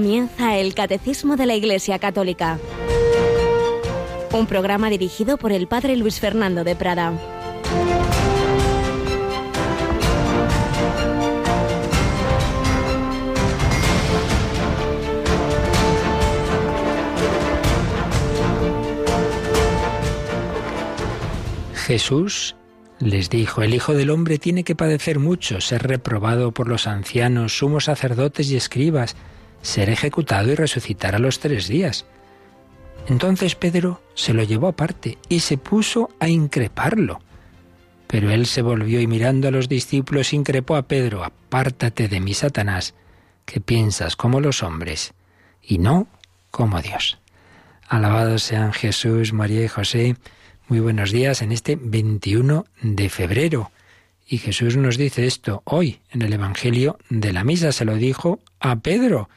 Comienza el Catecismo de la Iglesia Católica, un programa dirigido por el Padre Luis Fernando de Prada. Jesús les dijo, el Hijo del Hombre tiene que padecer mucho, ser reprobado por los ancianos, sumos sacerdotes y escribas, ser ejecutado y resucitar a los tres días. Entonces Pedro se lo llevó aparte y se puso a increparlo. Pero él se volvió y mirando a los discípulos increpó a Pedro, apártate de mí, Satanás, que piensas como los hombres y no como Dios. Alabados sean Jesús, María y José. Muy buenos días en este 21 de febrero. Y Jesús nos dice esto hoy en el Evangelio de la Misa. Se lo dijo a Pedro.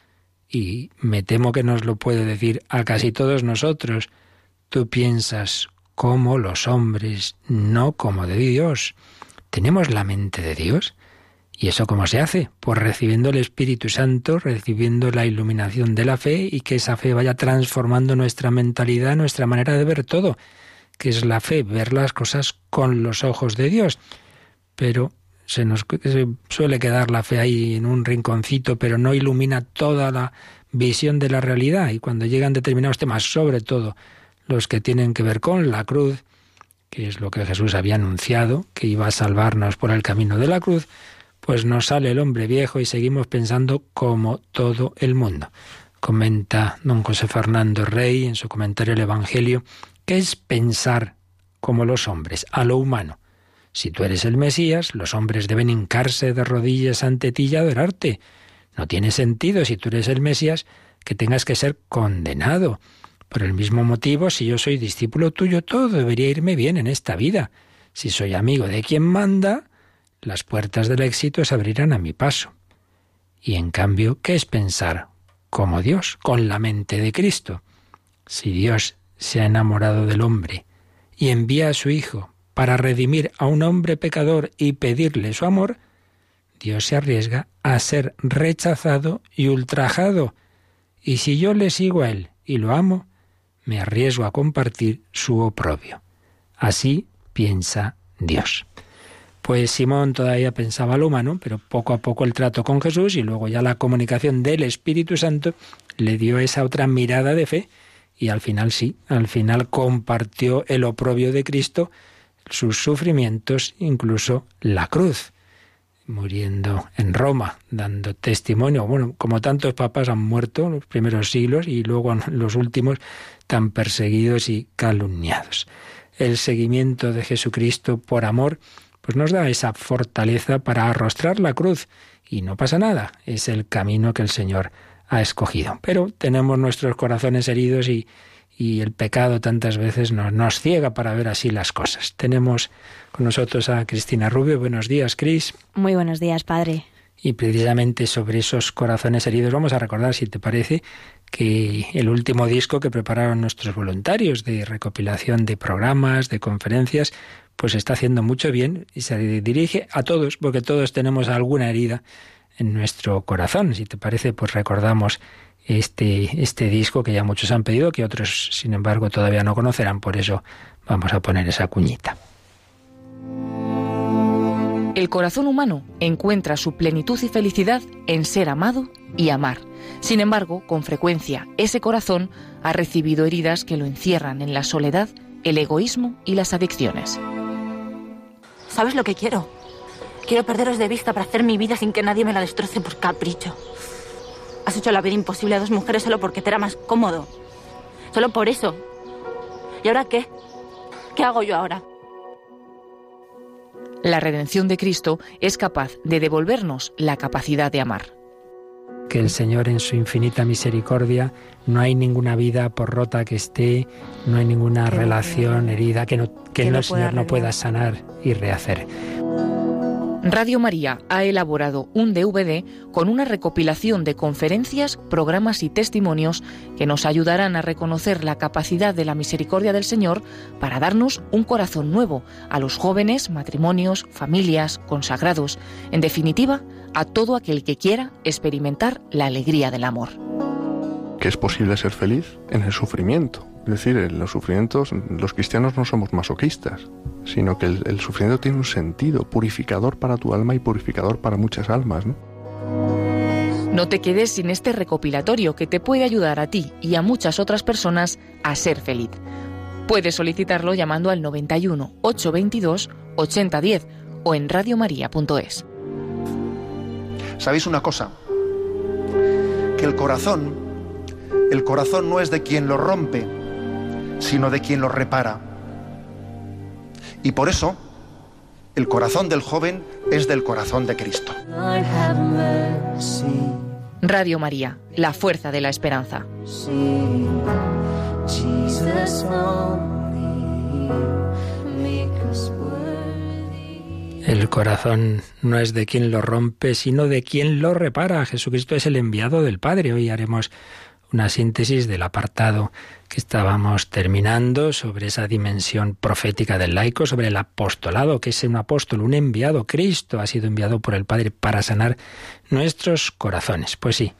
Y me temo que nos lo puede decir a casi todos nosotros. Tú piensas como los hombres, no como de Dios. ¿Tenemos la mente de Dios? ¿Y eso cómo se hace? Pues recibiendo el Espíritu Santo, recibiendo la iluminación de la fe y que esa fe vaya transformando nuestra mentalidad, nuestra manera de ver todo que es la fe, ver las cosas con los ojos de Dios. Pero se nos suele quedar la fe ahí en un rinconcito, pero no ilumina toda la visión de la realidad. Y cuando llegan determinados temas, sobre todo los que tienen que ver con la cruz, que es lo que Jesús había anunciado, que iba a salvarnos por el camino de la cruz, pues nos sale el hombre viejo y seguimos pensando como todo el mundo. Comenta don José Fernando Rey en su comentario el Evangelio ¿Qué es pensar como los hombres, a lo humano? Si tú eres el Mesías, los hombres deben hincarse de rodillas ante ti y adorarte. No tiene sentido, si tú eres el Mesías, que tengas que ser condenado. Por el mismo motivo, si yo soy discípulo tuyo, todo debería irme bien en esta vida. Si soy amigo de quien manda, las puertas del éxito se abrirán a mi paso. Y en cambio, ¿qué es pensar? Como Dios, con la mente de Cristo. Si Dios se ha enamorado del hombre y envía a su Hijo para redimir a un hombre pecador y pedirle su amor, Dios se arriesga a ser rechazado y ultrajado. Y si yo le sigo a Él y lo amo, me arriesgo a compartir su oprobio. Así piensa Dios. Pues Simón todavía pensaba lo humano, pero poco a poco el trato con Jesús y luego ya la comunicación del Espíritu Santo le dio esa otra mirada de fe y al final sí, al final compartió el oprobio de Cristo, sus sufrimientos, incluso la cruz, muriendo en Roma, dando testimonio. Bueno, como tantos papas han muerto en los primeros siglos y luego en los últimos tan perseguidos y calumniados. El seguimiento de Jesucristo por amor, pues nos da esa fortaleza para arrostrar la cruz y no pasa nada, es el camino que el Señor ha escogido. Pero tenemos nuestros corazones heridos y, y el pecado tantas veces nos, nos, ciega para ver así las cosas. Tenemos con nosotros a Cristina Rubio. Buenos días, Cris. Muy buenos días, padre. Y precisamente sobre esos corazones heridos vamos a recordar, si te parece, que el último disco que prepararon nuestros voluntarios de recopilación de programas, de conferencias, pues está haciendo mucho bien y se dirige a todos, porque todos tenemos alguna herida en nuestro corazón. Si te parece, pues recordamos este, este disco que ya muchos han pedido, que otros, sin embargo, todavía no conocerán, por eso vamos a poner esa cuñita. El corazón humano encuentra su plenitud y felicidad en ser amado y amar. Sin embargo, con frecuencia, ese corazón ha recibido heridas que lo encierran en la soledad, el egoísmo y las adicciones. ¿Sabes lo que quiero? Quiero perderos de vista para hacer mi vida sin que nadie me la destroce por capricho. Has hecho la vida imposible a dos mujeres solo porque te era más cómodo. Solo por eso. ¿Y ahora qué? ¿Qué hago yo ahora? La redención de Cristo es capaz de devolvernos la capacidad de amar. Que el Señor en su infinita misericordia no hay ninguna vida por rota que esté, no hay ninguna relación herida que, no, que, el Señor no pueda sanar y rehacer. Radio María ha elaborado un DVD con una recopilación de conferencias, programas y testimonios que nos ayudarán a reconocer la capacidad de la misericordia del Señor para darnos un corazón nuevo a los jóvenes, matrimonios, familias, consagrados, en definitiva, a todo aquel que quiera experimentar la alegría del amor. que es posible ser feliz en el sufrimiento. Es decir, en los sufrimientos, los cristianos no somos masoquistas, sino que el, sufrimiento tiene un sentido purificador para tu alma y purificador para muchas almas. ¿no? no te quedes sin este recopilatorio que te puede ayudar a ti y a muchas otras personas a ser feliz. Puedes solicitarlo llamando al 91 822 8010 o en radiomaria.es. ¿Sabéis una cosa? Que el corazón, el corazón no es de quien lo rompe, sino de quien lo repara. Y por eso, el corazón del joven es del corazón de Cristo. Radio María, la fuerza de la esperanza. El corazón no es de quien lo rompe, sino de quien lo repara. Jesucristo es el enviado del Padre. Hoy haremos una síntesis del apartado que estábamos terminando sobre esa dimensión profética del laico, sobre el apostolado, que es un apóstol, un enviado. Cristo ha sido enviado por el Padre para sanar nuestros corazones. Pues sí,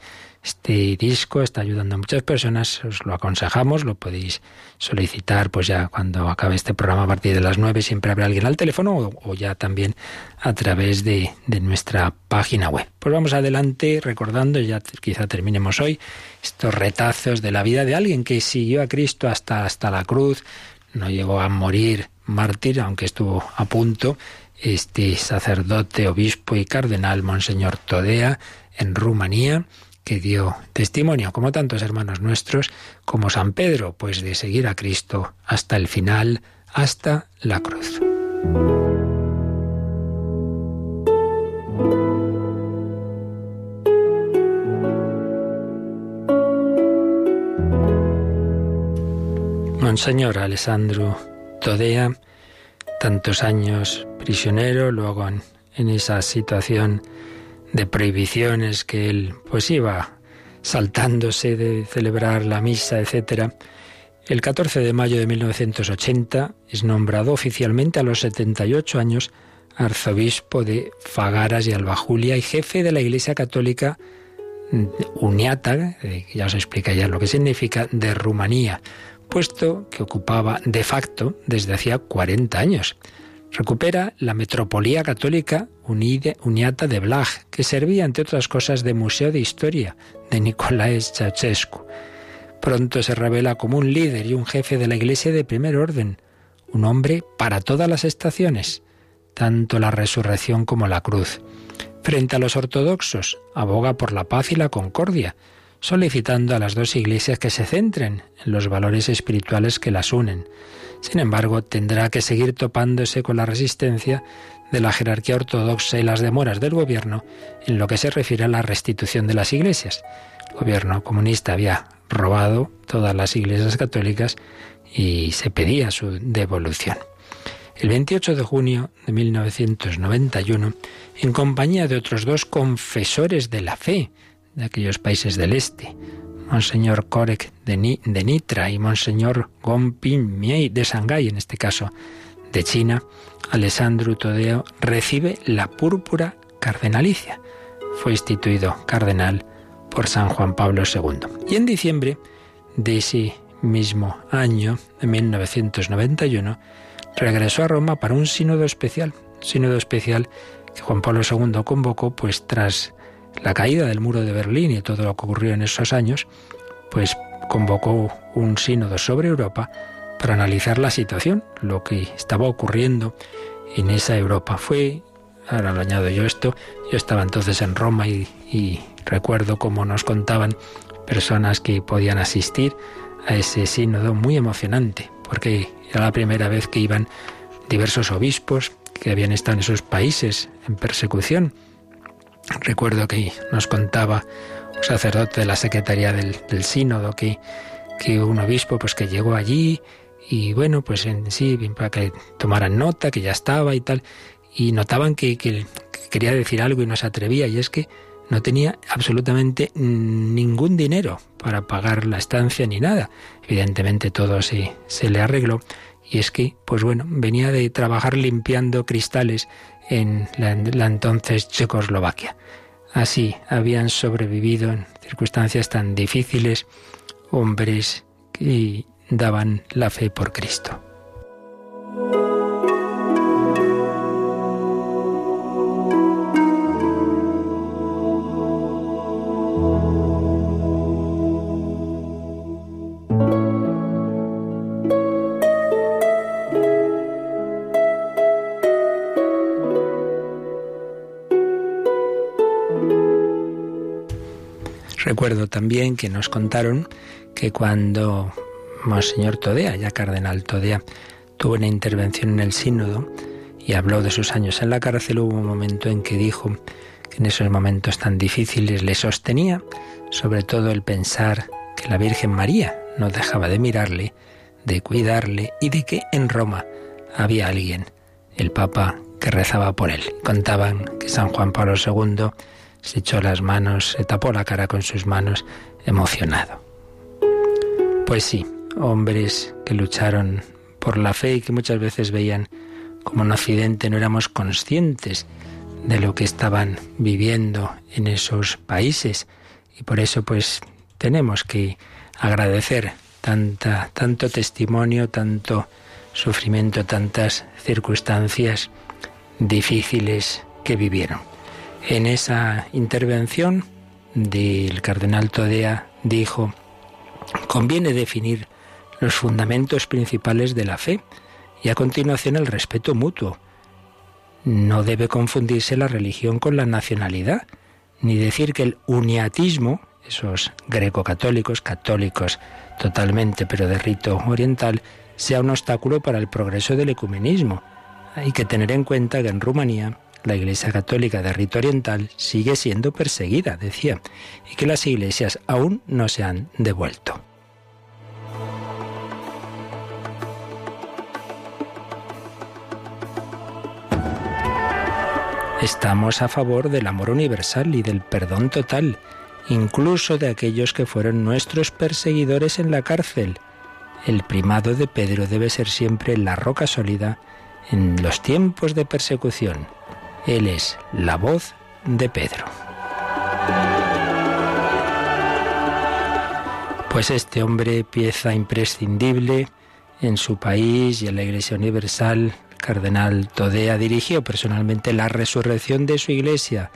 este disco está ayudando a muchas personas, os lo aconsejamos, lo podéis solicitar pues ya cuando acabe este programa a partir de las nueve, siempre habrá alguien al teléfono o, ya también a través de, de, nuestra página web. Pues vamos adelante recordando, ya quizá terminemos hoy, estos retazos de la vida de alguien que siguió a Cristo hasta, hasta la cruz, no llegó a morir mártir, aunque estuvo a punto, este sacerdote, obispo y cardenal, Monseñor Todea, en Rumanía, que dio testimonio, como tantos hermanos nuestros, como San Pedro, pues de seguir a Cristo hasta el final, hasta la cruz. Monseñor Alessandro Todea, tantos años prisionero, luego en, esa situación de prohibiciones que él pues iba saltándose de celebrar la misa, etc. El 14 de mayo de 1980 es nombrado oficialmente a los 78 años arzobispo de Fagaras y Alba Julia y jefe de la Iglesia Católica uniata, ya os explica ya lo que significa, de Rumanía, puesto que ocupaba de facto desde hacía 40 años. Recupera la Metropolía Católica Uniata de Blaj, que servía, entre otras cosas, de museo de historia de Nicolae Ceausescu. Pronto se revela como un líder y un jefe de la Iglesia de primer orden, un hombre para todas las estaciones, tanto la resurrección como la cruz. Frente a los ortodoxos, aboga por la paz y la concordia, solicitando a las dos iglesias que se centren en los valores espirituales que las unen. Sin embargo, tendrá que seguir topándose con la resistencia de la jerarquía ortodoxa y las demoras del gobierno en lo que se refiere a la restitución de las iglesias. El gobierno comunista había robado todas las iglesias católicas y se pedía su devolución. El 28 de junio de 1991, en compañía de otros dos confesores de la fe de aquellos países del este, Monseñor Korek de, Nitra y Monseñor Gompin Miei de Shanghái, en este caso de China, Alessandro Todeo recibe la púrpura cardenalicia. Fue instituido cardenal por San Juan Pablo II. Y en diciembre de ese mismo año, de 1991, regresó a Roma para un sínodo especial, sínodo especial que Juan Pablo II convocó pues tras la caída del muro de Berlín y todo lo que ocurrió en esos años, pues convocó un sínodo sobre Europa para analizar la situación, lo que estaba ocurriendo en esa Europa. Fue, ahora lo añado yo esto, yo estaba entonces en Roma y, recuerdo cómo nos contaban personas que podían asistir a ese sínodo muy emocionante, porque era la primera vez que iban diversos obispos que habían estado en esos países en persecución Recuerdo que nos contaba un sacerdote de la Secretaría del, Sínodo que, que un obispo pues que llegó allí y bueno, pues en sí, para que tomaran nota, que ya estaba y tal, y notaban que, que, quería decir algo y no se atrevía, y es que no tenía absolutamente ningún dinero para pagar la estancia ni nada. Evidentemente todo se, se le arregló, y es que, pues bueno, venía de trabajar limpiando cristales en la, entonces Checoslovaquia. Así habían sobrevivido en circunstancias tan difíciles hombres que daban la fe por Cristo. Recuerdo también que nos contaron que cuando Monseñor Todea, ya cardenal Todea, tuvo una intervención en el sínodo y habló de sus años en la cárcel, hubo un momento en que dijo que en esos momentos tan difíciles le sostenía sobre todo el pensar que la Virgen María no dejaba de mirarle, de cuidarle y de que en Roma había alguien, el Papa, que rezaba por él. Contaban que San Juan Pablo II se echó las manos, se tapó la cara con sus manos, emocionado. Pues sí, hombres que lucharon por la fe y que muchas veces veían como un accidente, no éramos conscientes de lo que estaban viviendo en esos países y por eso pues tenemos que agradecer tanta, tanto testimonio, tanto sufrimiento, tantas circunstancias difíciles que vivieron. En esa intervención del cardenal Todea dijo, conviene definir los fundamentos principales de la fe y a continuación el respeto mutuo. No debe confundirse la religión con la nacionalidad, ni decir que el uniatismo, esos greco-católicos, católicos totalmente pero de rito oriental, sea un obstáculo para el progreso del ecumenismo. Hay que tener en cuenta que en Rumanía la Iglesia Católica de rito oriental sigue siendo perseguida, decía, y que las iglesias aún no se han devuelto. Estamos a favor del amor universal y del perdón total, incluso de aquellos que fueron nuestros perseguidores en la cárcel. El primado de Pedro debe ser siempre la roca sólida en los tiempos de persecución. Él es la voz de Pedro. Pues este hombre, pieza imprescindible en su país y en la Iglesia Universal, cardenal Todea dirigió personalmente la resurrección de su iglesia,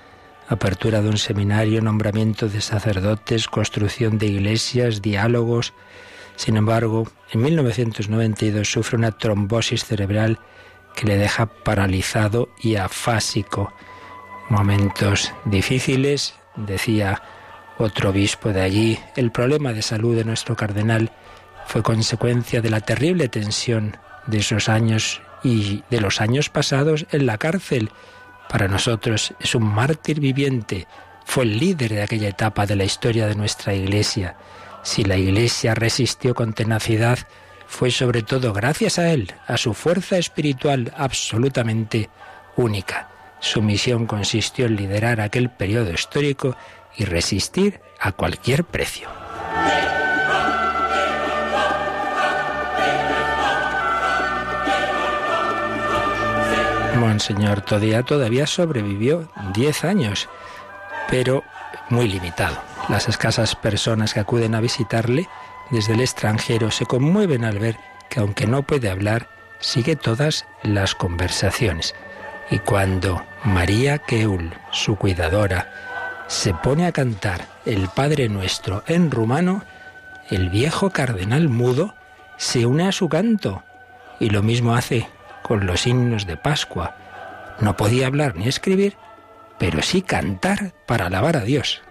apertura de un seminario, nombramiento de sacerdotes, construcción de iglesias, diálogos. Sin embargo, en 1992 sufre una trombosis cerebral que le deja paralizado y afásico. Momentos difíciles, decía otro obispo de allí, el problema de salud de nuestro cardenal fue consecuencia de la terrible tensión de esos años y de los años pasados en la cárcel. Para nosotros es un mártir viviente, fue el líder de aquella etapa de la historia de nuestra Iglesia. Si la Iglesia resistió con tenacidad, fue sobre todo gracias a él, a su fuerza espiritual absolutamente única. Su misión consistió en liderar aquel periodo histórico y resistir a cualquier precio. Monseñor Todía todavía sobrevivió diez años, pero muy limitado. Las escasas personas que acuden a visitarle desde el extranjero se conmueven al ver que aunque no puede hablar, sigue todas las conversaciones. Y cuando María Keul, su cuidadora, se pone a cantar el Padre Nuestro en rumano, el viejo cardenal mudo se une a su canto y lo mismo hace con los himnos de Pascua. No podía hablar ni escribir, pero sí cantar para alabar a Dios.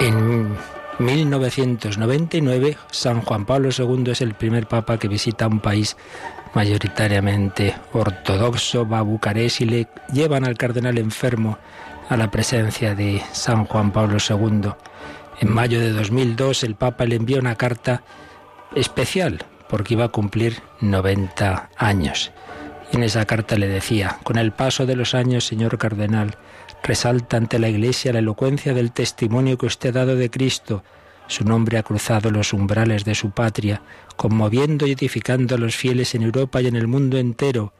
En 1999, San Juan Pablo II es el primer papa que visita un país mayoritariamente ortodoxo, va a Bucarest y le llevan al cardenal enfermo a la presencia de San Juan Pablo II. En mayo de 2002 el Papa le envió una carta especial porque iba a cumplir 90 años. En esa carta le decía, con el paso de los años, señor cardenal, Resalta ante la Iglesia la elocuencia del testimonio que usted ha dado de Cristo. Su nombre ha cruzado los umbrales de su patria, conmoviendo y edificando a los fieles en Europa y en el mundo entero,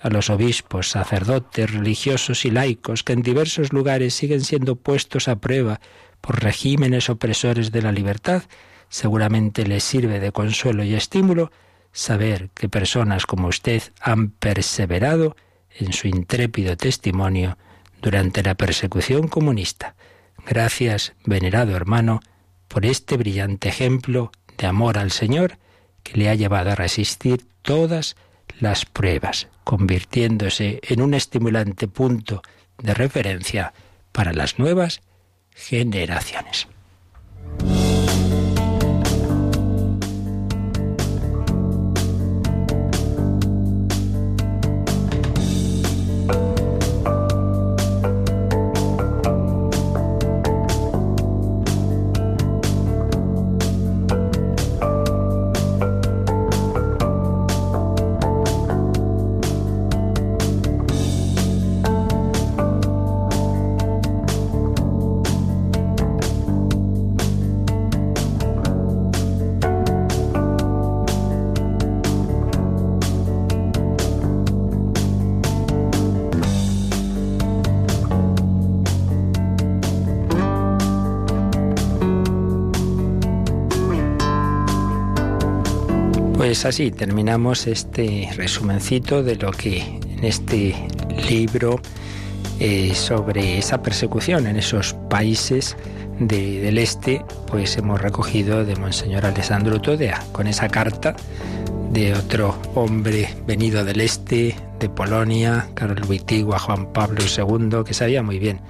a los obispos, sacerdotes, religiosos y laicos que en diversos lugares siguen siendo puestos a prueba por regímenes opresores de la libertad, seguramente les sirve de consuelo y estímulo saber que personas como usted han perseverado en su intrépido testimonio durante la persecución comunista. Gracias, venerado hermano, por este brillante ejemplo de amor al Señor que le ha llevado a resistir todas las pruebas, convirtiéndose en un estimulante punto de referencia para las nuevas generaciones. Así terminamos este resumencito de lo que en este libro eh, sobre esa persecución en esos países del este, pues hemos recogido de Monseñor Alessandro Todea, con esa carta de otro hombre venido del este, de Polonia, Karol Wojtyła, Juan Pablo II, que sabía muy bien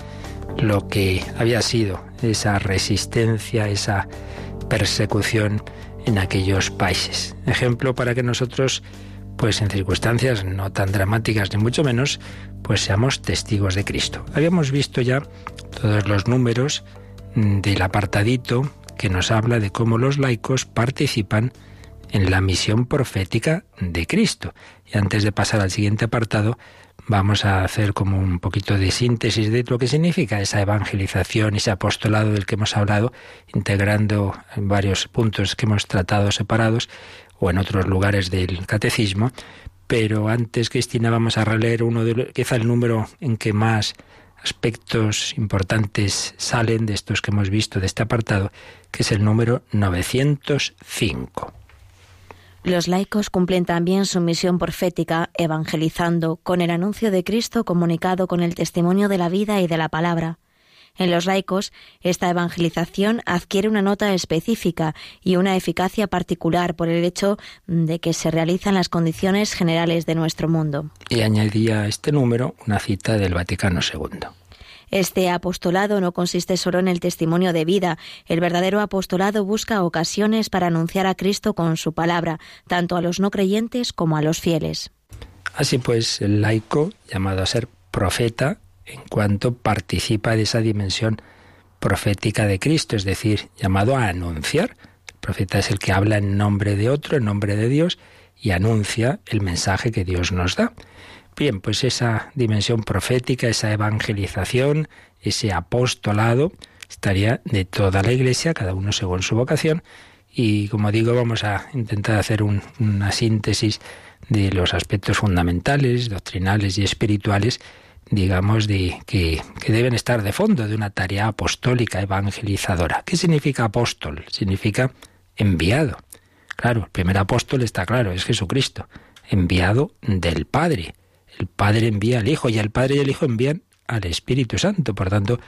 lo que había sido esa resistencia, esa persecución en aquellos países. Ejemplo para que nosotros, pues en circunstancias no tan dramáticas ni mucho menos, pues seamos testigos de Cristo. Habíamos visto ya todos los números del apartadito que nos habla de cómo los laicos participan en la misión profética de Cristo. Y antes de pasar al siguiente apartado, vamos a hacer como un poquito de síntesis de lo que significa esa evangelización, ese apostolado del que hemos hablado, integrando varios puntos que hemos tratado separados o en otros lugares del catecismo. Pero antes, Cristina, vamos a releer uno de quizá el número en que más aspectos importantes salen de estos que hemos visto de este apartado, que es el número 905. Los laicos cumplen también su misión profética, evangelizando con el anuncio de Cristo comunicado con el testimonio de la vida y de la palabra. En los laicos, esta evangelización adquiere una nota específica y una eficacia particular por el hecho de que se realizan las condiciones generales de nuestro mundo. Y añadía a este número una cita del Vaticano II. Este apostolado no consiste solo en el testimonio de vida. El verdadero apostolado busca ocasiones para anunciar a Cristo con su palabra, tanto a los no creyentes como a los fieles. Así pues, el laico, llamado a ser profeta, en cuanto participa de esa dimensión profética de Cristo, es decir, llamado a anunciar. El profeta es el que habla en nombre de otro, en nombre de Dios, y anuncia el mensaje que Dios nos da. Bien, pues esa dimensión profética, esa evangelización, ese apostolado, estaría de toda la Iglesia, cada uno según su vocación. Y como digo, vamos a intentar hacer una síntesis de los aspectos fundamentales, doctrinales y espirituales, digamos, de, que, que deben estar de fondo de una tarea apostólica, evangelizadora. ¿Qué significa apóstol? Significa enviado. Claro, el primer apóstol está claro, es Jesucristo, enviado del Padre el Padre envía al Hijo y el Padre y el Hijo envían al Espíritu Santo. Por tanto,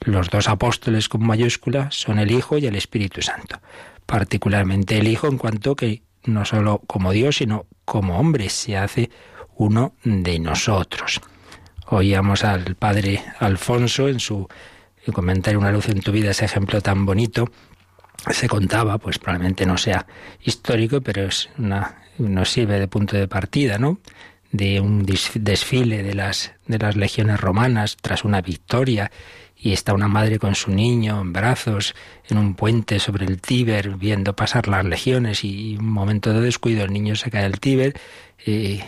los dos apóstoles con mayúscula son el Hijo y el Espíritu Santo. Particularmente el Hijo en cuanto que no solo como Dios, sino como hombre se hace uno de nosotros. Oíamos al Padre Alfonso en su comentario Una luz en tu vida, ese ejemplo tan bonito, se contaba, pues probablemente no sea histórico, pero es una, nos sirve de punto de partida, ¿no? De un desfile de las, de las legiones romanas tras una victoria y está una madre con su niño en brazos en un puente sobre el Tíber viendo pasar las legiones y un momento de descuido el niño se cae al Tíber y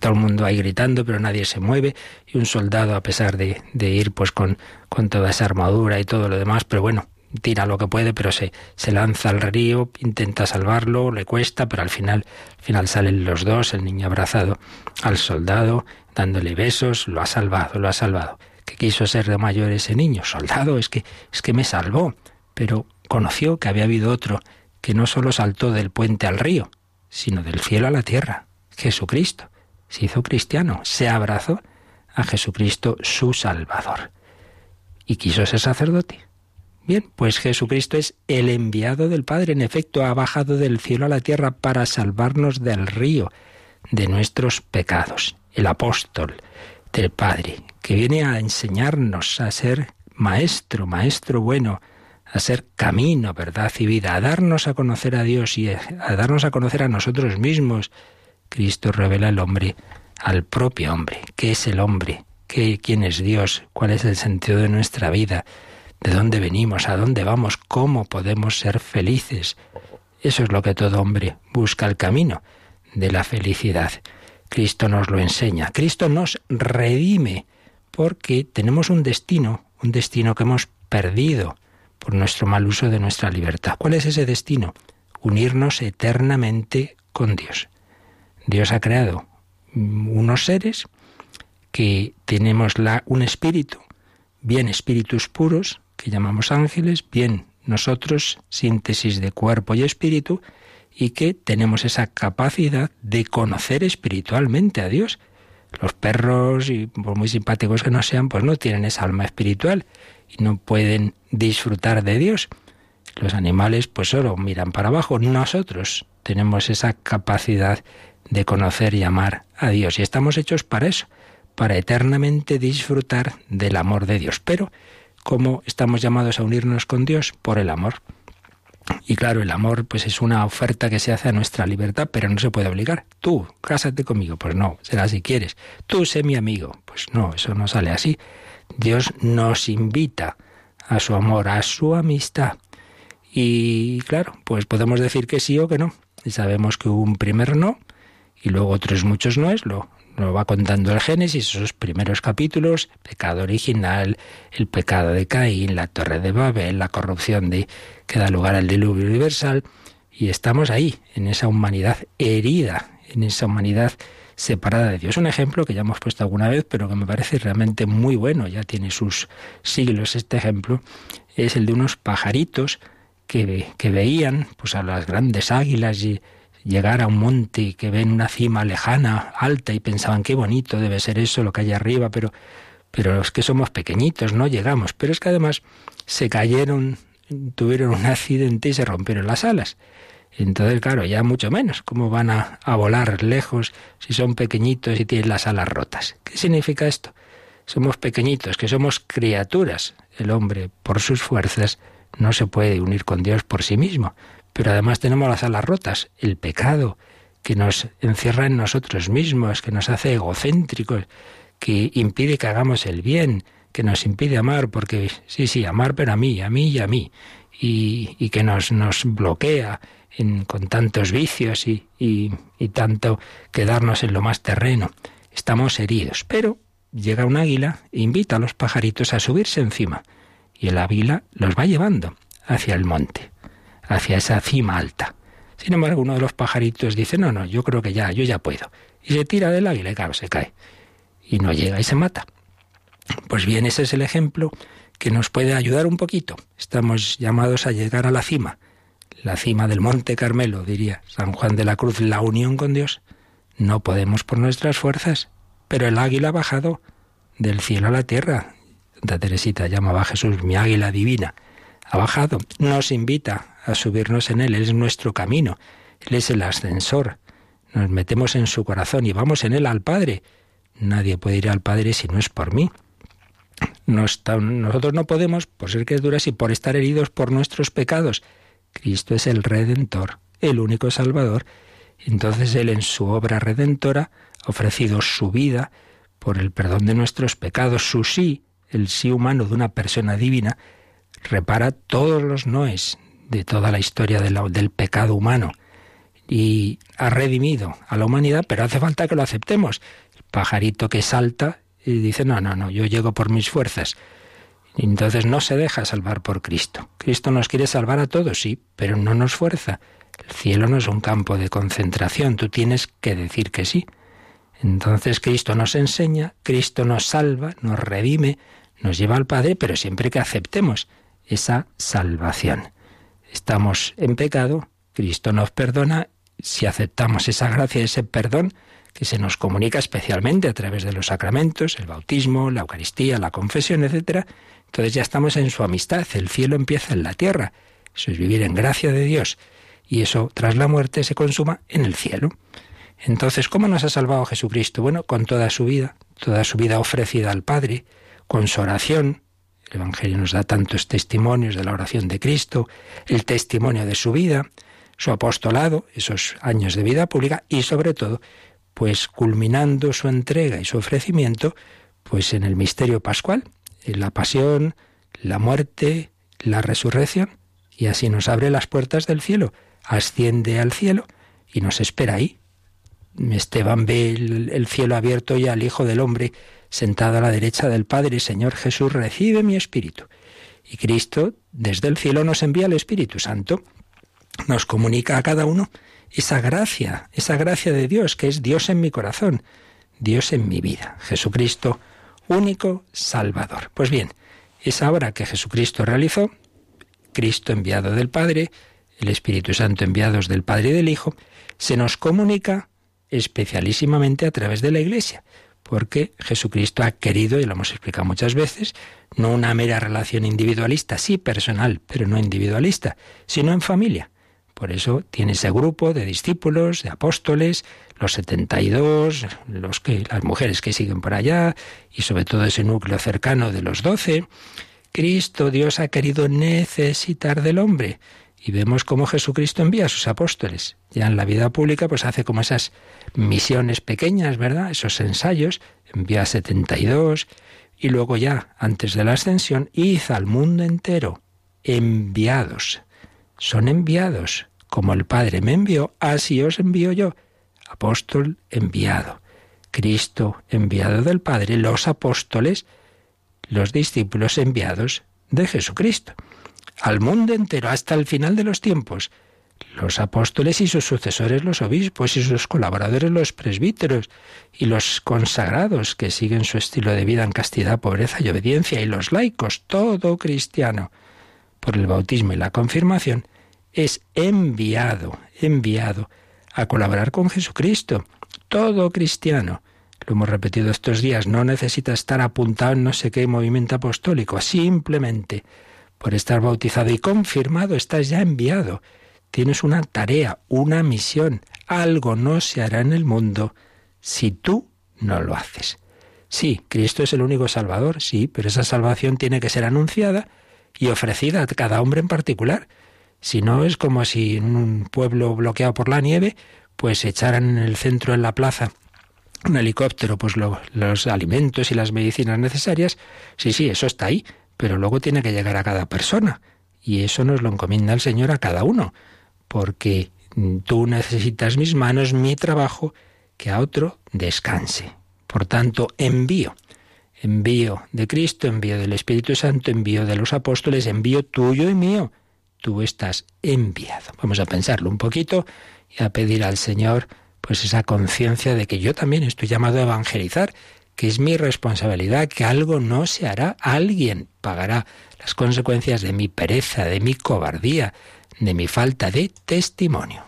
todo el mundo ahí gritando pero nadie se mueve y un soldado a pesar de, de ir pues con, con toda esa armadura y todo lo demás pero bueno tira lo que puede, pero se, se lanza al río, intenta salvarlo, le cuesta, pero al final, al final salen los dos, el niño abrazado al soldado, dándole besos, lo ha salvado, lo ha salvado. ¿Qué quiso ser de mayor ese niño? Soldado, es que, es que me salvó. Pero conoció que había habido otro que no solo saltó del puente al río, sino del cielo a la tierra, Jesucristo. Se hizo cristiano, se abrazó a Jesucristo su Salvador. Y quiso ser sacerdote. Bien, pues Jesucristo es el enviado del Padre. En efecto, ha bajado del cielo a la tierra para salvarnos del río, de nuestros pecados. El apóstol del Padre, que viene a enseñarnos a ser maestro, maestro bueno, a ser camino, verdad y vida, a darnos a conocer a Dios y a darnos a conocer a nosotros mismos. Cristo revela al hombre, al propio hombre. ¿Qué es el hombre? ¿Qué, ¿Quién es Dios? ¿Cuál es el sentido de nuestra vida? De dónde venimos, a dónde vamos, cómo podemos ser felices. Eso es lo que todo hombre busca el camino de la felicidad. Cristo nos lo enseña, Cristo nos redime, porque tenemos un destino, un destino que hemos perdido por nuestro mal uso de nuestra libertad. ¿Cuál es ese destino? Unirnos eternamente con Dios. Dios ha creado unos seres que tenemos la, un espíritu, bien espíritus puros, que llamamos ángeles, bien nosotros, síntesis de cuerpo y espíritu, y que tenemos esa capacidad de conocer espiritualmente a Dios. Los perros, y por muy simpáticos que no sean, pues no tienen esa alma espiritual y no pueden disfrutar de Dios. Los animales pues solo miran para abajo. Nosotros tenemos esa capacidad de conocer y amar a Dios y estamos hechos para eso, para eternamente disfrutar del amor de Dios. Pero cómo estamos llamados a unirnos con Dios por el amor. Y claro, el amor pues es una oferta que se hace a nuestra libertad, pero no se puede obligar. Tú, cásate conmigo, pues no, será si quieres. Tú sé mi amigo, pues no, eso no sale así. Dios nos invita a su amor, a su amistad. Y claro, pues podemos decir que sí o que no. Y sabemos que hubo un primer no y luego otros muchos no es lo lo va contando el Génesis, esos primeros capítulos, pecado original, el pecado de Caín, la torre de Babel, la corrupción de, que da lugar al diluvio universal, y estamos ahí, en esa humanidad herida, en esa humanidad separada de Dios. Un ejemplo que ya hemos puesto alguna vez, pero que me parece realmente muy bueno, ya tiene sus siglos este ejemplo, es el de unos pajaritos que, que veían pues, a las grandes águilas y llegar a un monte que ven una cima lejana, alta, y pensaban qué bonito debe ser eso, lo que hay arriba, pero, pero es que somos pequeñitos, no llegamos. Pero es que además se cayeron, tuvieron un accidente y se rompieron las alas. Entonces, claro, ya mucho menos. ¿Cómo van a, a volar lejos si son pequeñitos y tienen las alas rotas? ¿Qué significa esto? Somos pequeñitos, que somos criaturas. El hombre, por sus fuerzas, no se puede unir con Dios por sí mismo. Pero además tenemos las alas rotas, el pecado, que nos encierra en nosotros mismos, que nos hace egocéntricos, que impide que hagamos el bien, que nos impide amar, porque sí, sí, amar, pero a mí, a mí y a mí, y, que nos, nos bloquea con tantos vicios y, y, y tanto quedarnos en lo más terreno. Estamos heridos, pero llega un águila e invita a los pajaritos a subirse encima, y el águila los va llevando hacia el monte hacia esa cima alta. Sin embargo, uno de los pajaritos dice, no, no, yo creo que ya, yo ya puedo. Y se tira del águila y claro, se cae. Y no llega y se mata. Pues bien, ese es el ejemplo que nos puede ayudar un poquito. Estamos llamados a llegar a la cima, la cima del Monte Carmelo, diría San Juan de la Cruz, la unión con Dios. No podemos por nuestras fuerzas, pero el águila ha bajado del cielo a la tierra. Santa Teresita llamaba a Jesús mi águila divina. Ha bajado, nos invita a subirnos en Él. Él es nuestro camino. Él es el ascensor. Nos metemos en su corazón y vamos en Él al Padre. Nadie puede ir al Padre si no es por mí. nosotros no podemos, por ser criaturas y por estar heridos por nuestros pecados. Cristo es el Redentor, el único Salvador. Entonces Él en su obra redentora ofrecido su vida por el perdón de nuestros pecados, su sí, el sí humano de una persona divina, repara todos los noes de toda la historia del pecado humano y ha redimido a la humanidad, pero hace falta que lo aceptemos. El pajarito que salta y dice, no, no, no, yo llego por mis fuerzas. Entonces no se deja salvar por Cristo. Cristo nos quiere salvar a todos, sí, pero no nos fuerza. El cielo no es un campo de concentración, tú tienes que decir que sí. Entonces Cristo nos enseña, Cristo nos salva, nos redime, nos lleva al Padre, pero siempre que aceptemos esa salvación. Estamos en pecado, Cristo nos perdona, si aceptamos esa gracia, ese perdón, que se nos comunica especialmente a través de los sacramentos, el bautismo, la Eucaristía, la confesión, etc., entonces ya estamos en su amistad, el cielo empieza en la tierra, eso es vivir en gracia de Dios, y eso tras la muerte se consuma en el cielo. Entonces, ¿cómo nos ha salvado Jesucristo? Bueno, con toda su vida, toda su vida ofrecida al Padre, con su oración. El Evangelio nos da tantos testimonios de la oración de Cristo, el testimonio de su vida, su apostolado, esos años de vida pública y sobre todo, pues culminando su entrega y su ofrecimiento, pues en el misterio pascual, en la pasión, la muerte, la resurrección, y así nos abre las puertas del cielo, asciende al cielo y nos espera ahí, Esteban ve el, cielo abierto y al Hijo del Hombre sentado a la derecha del Padre, Señor Jesús, recibe mi espíritu. Y Cristo desde el cielo nos envía el Espíritu Santo, nos comunica a cada uno esa gracia, esa gracia de Dios, que es Dios en mi corazón, Dios en mi vida, Jesucristo único Salvador. Pues bien, esa obra que Jesucristo realizó, Cristo enviado del Padre, el Espíritu Santo enviados del Padre y del Hijo, se nos comunica especialísimamente a través de la Iglesia, porque Jesucristo ha querido, y lo hemos explicado muchas veces, no una mera relación individualista, sí personal, pero no individualista, sino en familia. Por eso tiene ese grupo de discípulos, de apóstoles, los 72, los que, las mujeres que siguen por allá, y sobre todo ese núcleo cercano de los doce. Cristo, Dios ha querido necesitar del hombre y vemos cómo Jesucristo envía a sus apóstoles. Ya en la vida pública, pues hace como esas misiones pequeñas, ¿verdad? Esos ensayos, envía a 72 y luego ya, antes de la ascensión, hizo al mundo entero enviados. Son enviados. Como el Padre me envió, así os envío yo. Apóstol enviado. Cristo enviado del Padre, los apóstoles, los discípulos enviados de Jesucristo al mundo entero hasta el final de los tiempos. Los apóstoles y sus sucesores, los obispos y sus colaboradores, los presbíteros y los consagrados que siguen su estilo de vida en castidad, pobreza y obediencia, y los laicos, todo cristiano, por el bautismo y la confirmación, es enviado, enviado a colaborar con Jesucristo. Todo cristiano, lo hemos repetido estos días, no necesita estar apuntado en no sé qué movimiento apostólico, simplemente por estar bautizado y confirmado, estás ya enviado. Tienes una tarea, una misión. Algo no se hará en el mundo si tú no lo haces. Sí, Cristo es el único Salvador, sí, pero esa salvación tiene que ser anunciada y ofrecida a cada hombre en particular. Si no, es como si en un pueblo bloqueado por la nieve, pues echaran en el centro, en la plaza, un helicóptero, pues los alimentos y las medicinas necesarias. Sí, sí, eso está ahí, pero luego tiene que llegar a cada persona. Y eso nos lo encomienda el Señor a cada uno, porque tú necesitas mis manos, mi trabajo, que a otro descanse. Por tanto, envío. Envío de Cristo, envío del Espíritu Santo, envío de los apóstoles, envío tuyo y mío. Tú estás enviado. Vamos a pensarlo un poquito y a pedir al Señor pues esa conciencia de que yo también estoy llamado a evangelizar que es mi responsabilidad, que algo no se hará, alguien pagará las consecuencias de mi pereza, de mi cobardía, de mi falta de testimonio.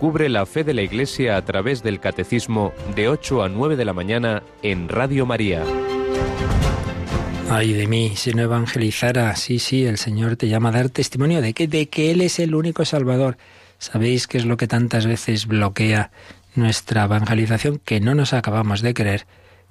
Descubre la fe de la Iglesia a través del Catecismo de 8 a 9 de la mañana en Radio María. Ay de mí, si no evangelizara, sí, sí, el Señor te llama a dar testimonio de que, de que Él es el único Salvador. ¿Sabéis qué es lo que tantas veces bloquea nuestra evangelización? Que no nos acabamos de creer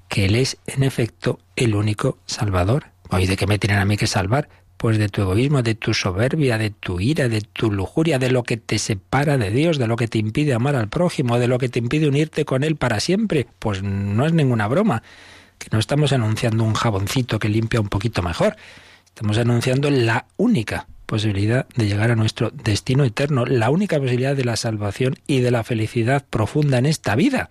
que Él es, en efecto, el único Salvador. Oye, ¿de qué me tienen a mí que salvar? Pues de tu egoísmo, de tu soberbia, de tu ira, de tu lujuria, de lo que te separa de Dios, de lo que te impide amar al prójimo, de lo que te impide unirte con Él para siempre. Pues no es ninguna broma, que no estamos anunciando un jaboncito que limpia un poquito mejor, estamos anunciando la única posibilidad de llegar a nuestro destino eterno, la única posibilidad de la salvación y de la felicidad profunda en esta vida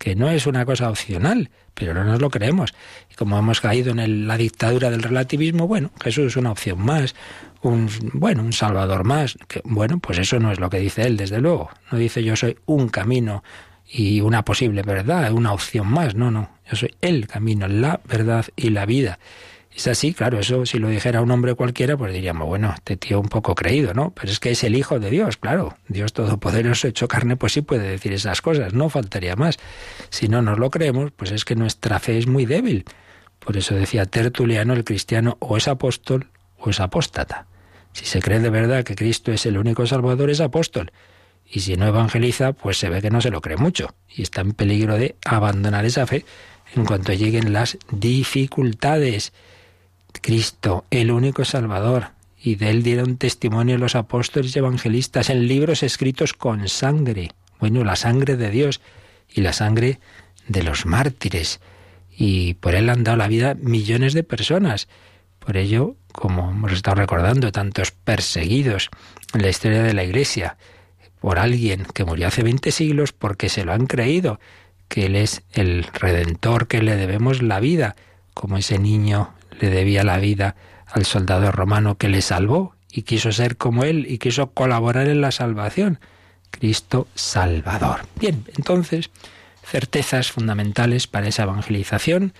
que no es una cosa opcional, pero no nos lo creemos. Y como hemos caído en la dictadura del relativismo, bueno, Jesús es una opción más, un bueno, un salvador más, que bueno, pues eso no es lo que dice él, desde luego. No dice yo soy un camino y una posible verdad, una opción más, no, no, yo soy el camino, la verdad y la vida. Es así, claro, eso si lo dijera un hombre cualquiera, pues diríamos, bueno, este tío un poco creído, ¿no? Pero es que es el Hijo de Dios, claro. Dios Todopoderoso hecho carne, pues sí puede decir esas cosas, no faltaría más. Si no nos lo creemos, pues es que nuestra fe es muy débil. Por eso decía Tertuliano, el cristiano o es apóstol o es apóstata. Si se cree de verdad que Cristo es el único Salvador, es apóstol. Y si no evangeliza, pues se ve que no se lo cree mucho y está en peligro de abandonar esa fe en cuanto lleguen las dificultades. Cristo, el único Salvador, y de él dieron testimonio los apóstoles y evangelistas en libros escritos con sangre, bueno, la sangre de Dios y la sangre de los mártires. Y por él han dado la vida millones de personas. Por ello, como hemos estado recordando, tantos perseguidos en la historia de la Iglesia, por alguien que murió hace 20 siglos porque se lo han creído, que Él es el Redentor, que le debemos la vida, como ese niño le debía la vida al soldado romano que le salvó y quiso ser como él y quiso colaborar en la salvación. Cristo Salvador. Bien, entonces, certezas fundamentales para esa evangelización.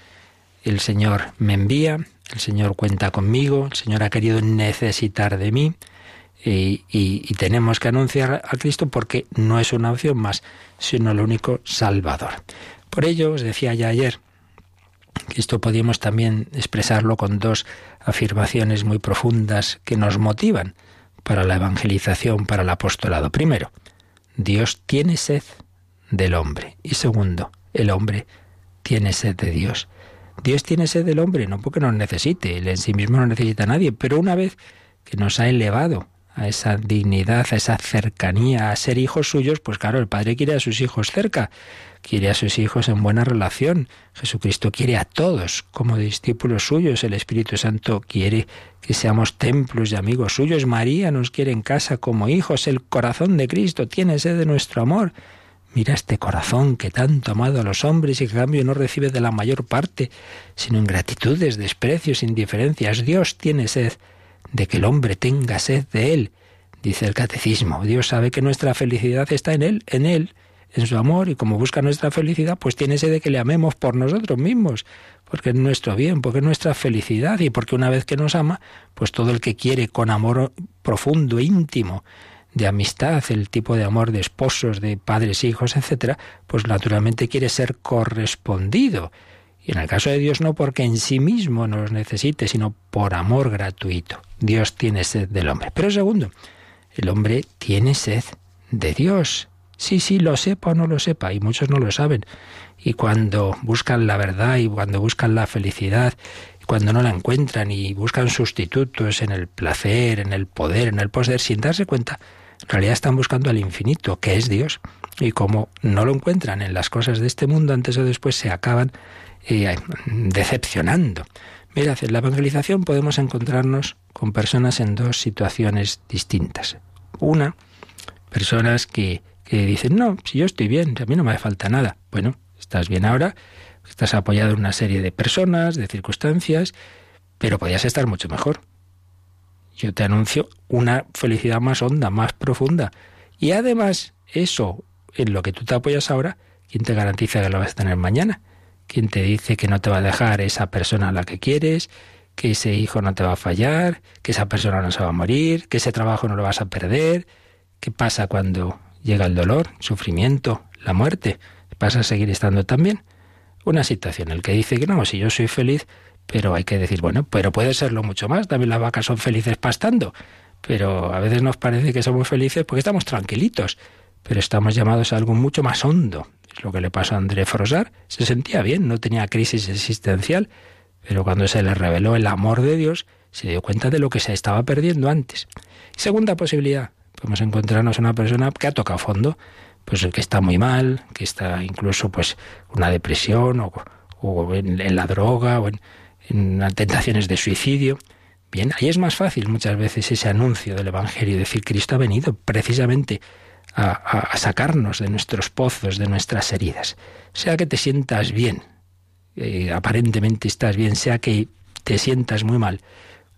El Señor me envía, el Señor cuenta conmigo, el Señor ha querido necesitar de mí y, y tenemos que anunciar a Cristo porque no es una opción más, sino el único Salvador. Por ello, os decía ya ayer, esto podíamos también expresarlo con dos afirmaciones muy profundas que nos motivan para la evangelización, para el apostolado. Primero, Dios tiene sed del hombre. Y segundo, el hombre tiene sed de Dios. Dios tiene sed del hombre, no porque nos necesite, él en sí mismo no necesita a nadie, pero una vez que nos ha elevado a esa dignidad, a esa cercanía, a ser hijos suyos, pues claro, el Padre quiere a sus hijos cerca quiere a sus hijos en buena relación. Jesucristo quiere a todos como discípulos suyos. El Espíritu Santo quiere que seamos templos y amigos suyos. María nos quiere en casa como hijos. El corazón de Cristo tiene sed de nuestro amor. Mira este corazón que tanto ha amado a los hombres y que cambio no recibe de la mayor parte, sino ingratitudes, desprecios, indiferencias. Dios tiene sed de que el hombre tenga sed de Él. Dice el catecismo, Dios sabe que nuestra felicidad está en Él, en Él en su amor y como busca nuestra felicidad, pues tiene sed de que le amemos por nosotros mismos, porque es nuestro bien, porque es nuestra felicidad y porque una vez que nos ama, pues todo el que quiere con amor profundo, íntimo, de amistad, el tipo de amor de esposos, de padres, hijos, etcétera, pues naturalmente quiere ser correspondido. Y en el caso de Dios no porque en sí mismo nos necesite, sino por amor gratuito. Dios tiene sed del hombre. Pero segundo, el hombre tiene sed de Dios Sí, sí, lo sepa o no lo sepa, y muchos no lo saben. Y cuando buscan la verdad y cuando buscan la felicidad, cuando no la encuentran y buscan sustitutos en el placer, en el poder, en el poder, sin darse cuenta, en realidad están buscando al infinito, que es Dios. Y como no lo encuentran en las cosas de este mundo, antes o después se acaban eh, decepcionando. Mirad, en la evangelización podemos encontrarnos con personas en dos situaciones distintas. Una, personas que, dicen, no, si yo estoy bien, a mí no me falta nada. Bueno, estás bien ahora, estás apoyado en una serie de personas, de circunstancias, pero podías estar mucho mejor. Yo te anuncio una felicidad más honda, más profunda. Y además, eso en lo que tú te apoyas ahora, ¿quién te garantiza que lo vas a tener mañana? ¿Quién te dice que no te va a dejar esa persona a la que quieres? Que ese hijo no te va a fallar, que esa persona no se va a morir, que ese trabajo no lo vas a perder. ¿Qué pasa cuando llega el dolor, sufrimiento, la muerte? ¿Vas a seguir estando también? Una situación en la que dice que no, si yo soy feliz, pero hay que decir, bueno, pero puede serlo mucho más. También las vacas son felices pastando. Pero a veces nos parece que somos felices porque estamos tranquilitos. Pero estamos llamados a algo mucho más hondo, es lo que le pasó a André Frosar. Se sentía bien, no tenía crisis existencial, pero cuando se le reveló el amor de Dios, se dio cuenta de lo que se estaba perdiendo antes. Segunda posibilidad, podemos encontrarnos una persona que ha tocado fondo, pues que está muy mal, que está incluso pues una depresión o, en, la droga o en, en tentaciones de suicidio. Bien, ahí es más fácil muchas veces ese anuncio del Evangelio, decir Cristo ha venido precisamente a, sacarnos de nuestros pozos, de nuestras heridas. Sea que te sientas bien, eh, aparentemente estás bien, sea que te sientas muy mal,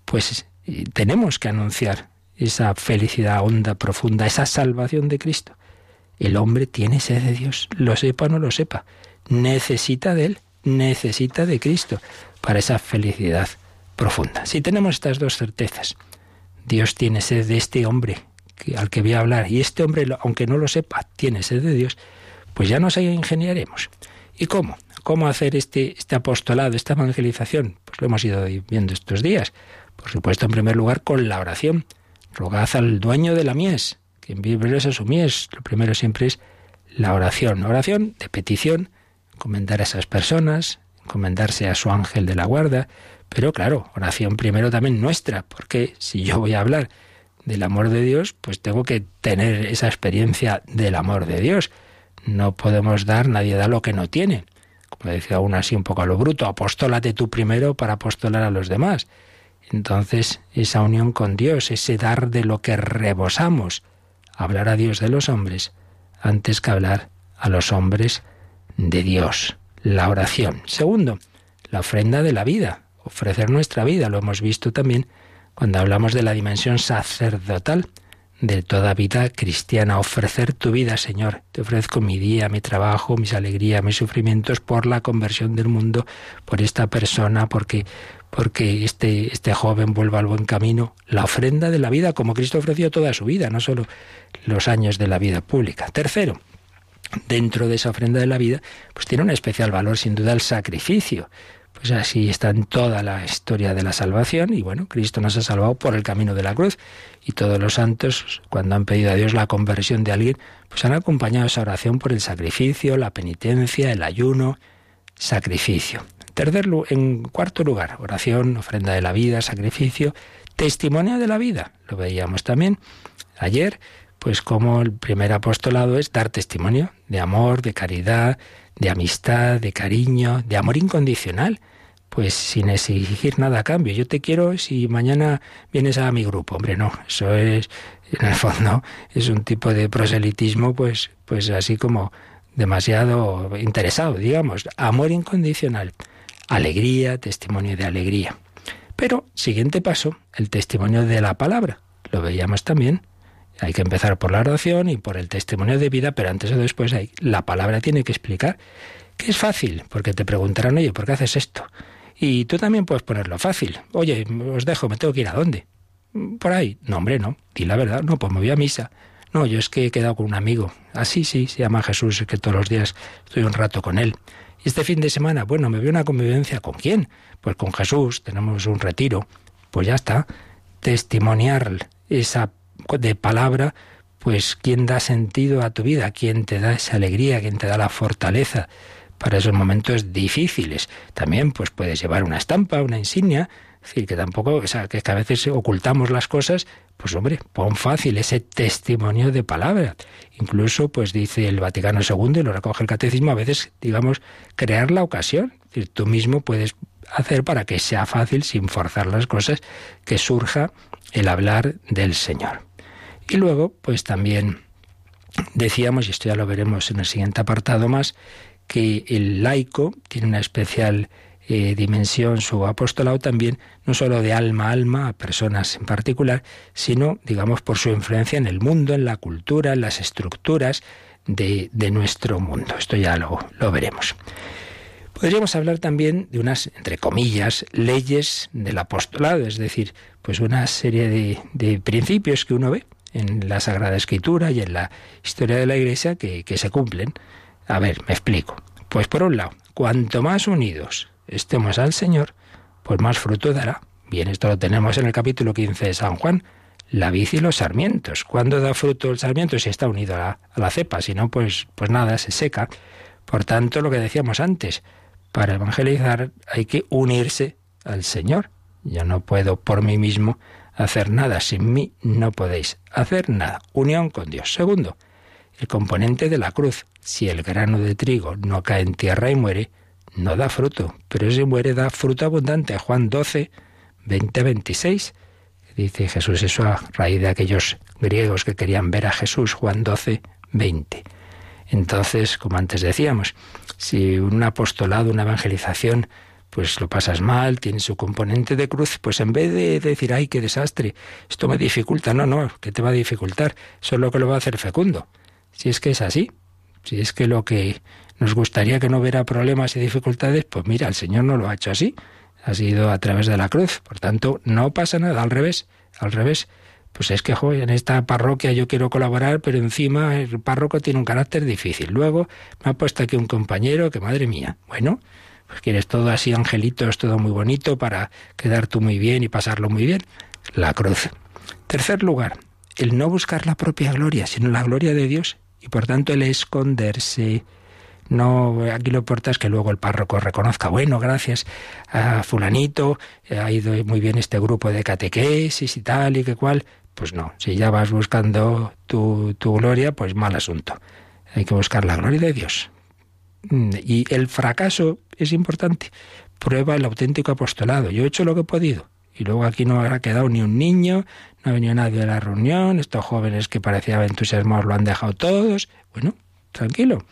pues eh, tenemos que anunciar esa felicidad honda, profunda, esa salvación de Cristo. El hombre tiene sed de Dios, lo sepa o no lo sepa, necesita de Él, necesita de Cristo para esa felicidad profunda. Si tenemos estas dos certezas, Dios tiene sed de este hombre al que voy a hablar, y este hombre, aunque no lo sepa, tiene sed de Dios, pues ya nos ingeniaremos. ¿Y cómo? ¿Cómo hacer este, este apostolado, esta evangelización? Pues lo hemos ido viendo estos días. Por supuesto, en primer lugar, con la oración. Rogad al dueño de la mies, que envíe a su mies. Lo primero siempre es la oración. Oración de petición, encomendar a esas personas, encomendarse a su ángel de la guarda. Pero claro, oración primero también nuestra, porque si yo voy a hablar del amor de Dios, pues tengo que tener esa experiencia del amor de Dios. No podemos dar, nadie da lo que no tiene. Como decía aún así un poco a lo bruto, apostólate tú primero para apostolar a los demás. Entonces, esa unión con Dios, ese dar de lo que rebosamos, hablar a Dios de los hombres, antes que hablar a los hombres de Dios. La oración. Segundo, la ofrenda de la vida, ofrecer nuestra vida, lo hemos visto también cuando hablamos de la dimensión sacerdotal de toda vida cristiana, ofrecer tu vida, Señor. Te ofrezco mi día, mi trabajo, mis alegrías, mis sufrimientos por la conversión del mundo, por esta persona, porque porque este, este joven vuelva al buen camino, la ofrenda de la vida, como Cristo ofreció toda su vida, no solo los años de la vida pública. Tercero, dentro de esa ofrenda de la vida, pues tiene un especial valor, sin duda, el sacrificio. Pues así está en toda la historia de la salvación y bueno, Cristo nos ha salvado por el camino de la cruz y todos los santos, cuando han pedido a Dios la conversión de alguien, pues han acompañado esa oración por el sacrificio, la penitencia, el ayuno, sacrificio. Tercer, en cuarto lugar, oración, ofrenda de la vida, sacrificio, testimonio de la vida. Lo veíamos también ayer, pues como el primer apostolado es dar testimonio de amor, de caridad, de amistad, de cariño, de amor incondicional pues sin exigir nada a cambio. Yo te quiero si mañana vienes a mi grupo. Hombre, no, eso es, en el fondo, es un tipo de proselitismo, pues, pues así como demasiado interesado, digamos. Amor incondicional, alegría, testimonio de alegría. Pero, siguiente paso, el testimonio de la palabra. Lo veíamos también. Hay que empezar por la oración y por el testimonio de vida, pero antes o después hay, la palabra tiene que explicar que es fácil, porque te preguntarán, oye, ¿por qué haces esto? Y tú también puedes ponerlo fácil. Oye, os dejo, me tengo que ir a dónde. Por ahí. No, hombre, no. Di la verdad. No, pues me voy a misa. No, yo es que he quedado con un amigo. Así, sí, se llama Jesús, es que todos los días estoy un rato con él. Este fin de semana, bueno, me a una convivencia. ¿Con quién? Pues con Jesús, tenemos un retiro. Pues ya está. Testimoniar esa de palabra, pues quién da sentido a tu vida, quién te da esa alegría, quién te da la fortaleza para esos momentos difíciles. También pues puedes llevar una estampa, una insignia, es decir, que tampoco, o sea, que a veces ocultamos las cosas, pues hombre, pon fácil ese testimonio de palabra. Incluso, pues dice el Vaticano II, y lo recoge el catecismo, a veces, digamos, crear la ocasión. Tú mismo puedes hacer para que sea fácil, sin forzar las cosas, que surja el hablar del Señor. Y luego, pues también decíamos, y esto ya lo veremos en el siguiente apartado más, que el laico tiene una especial eh, dimensión su apostolado también, no solo de alma a alma, a personas en particular, sino, digamos, por su influencia en el mundo, en la cultura, en las estructuras de, de nuestro mundo. Esto ya lo, lo veremos. Podríamos hablar también de unas, entre comillas, leyes del apostolado, es decir, pues una serie de, de principios que uno ve en la Sagrada Escritura y en la historia de la Iglesia que, que se cumplen. A ver, me explico. Pues por un lado, cuanto más unidos estemos al Señor, pues más fruto dará. Bien, esto lo tenemos en el capítulo 15 de San Juan, la vid y los sarmientos. ¿Cuándo da fruto el sarmiento? Si está unido a la, cepa, si no, pues, pues nada, se seca. Por tanto, lo que decíamos antes, para evangelizar hay que unirse al Señor. Yo no puedo por mí mismo hacer nada, sin mí no podéis hacer nada. Unión con Dios. Segundo, el componente de la cruz. Si el grano de trigo no cae en tierra y muere, no da fruto, pero si muere da fruto abundante. Juan 12, 20, 26. Dice Jesús eso a raíz de aquellos griegos que querían ver a Jesús, Juan 12, 20. Entonces, como antes decíamos, si un apostolado, una evangelización, pues lo pasas mal, tiene su componente de cruz, pues en vez de decir, ay, qué desastre, esto me dificulta, no, no, ¿qué te va a dificultar? Eso es lo que lo va a hacer fecundo. Si es que es así, si es que lo que nos gustaría que no hubiera problemas y dificultades, pues mira, el Señor no lo ha hecho así, ha sido a través de la cruz. Por tanto, no pasa nada, al revés, al revés. Pues es que, en esta parroquia yo quiero colaborar, pero encima el párroco tiene un carácter difícil. Luego me ha puesto aquí un compañero que, madre mía, bueno, pues quieres todo así, angelito, es todo muy bonito para quedar tú muy bien y pasarlo muy bien. La cruz. Tercer lugar, el no buscar la propia gloria, sino la gloria de Dios y por tanto el esconderse. No, aquí lo importa es que luego el párroco reconozca, bueno, gracias a fulanito, ha ido muy bien este grupo de catequesis y tal y que cual. Pues no, si ya vas buscando tu, tu gloria, pues mal asunto. Hay que buscar la gloria de Dios. Y el fracaso es importante. Prueba el auténtico apostolado. Yo he hecho lo que he podido. Y luego aquí no habrá quedado ni un niño, no ha venido nadie de la reunión, estos jóvenes que parecían entusiasmados lo han dejado todos. Bueno, tranquilo,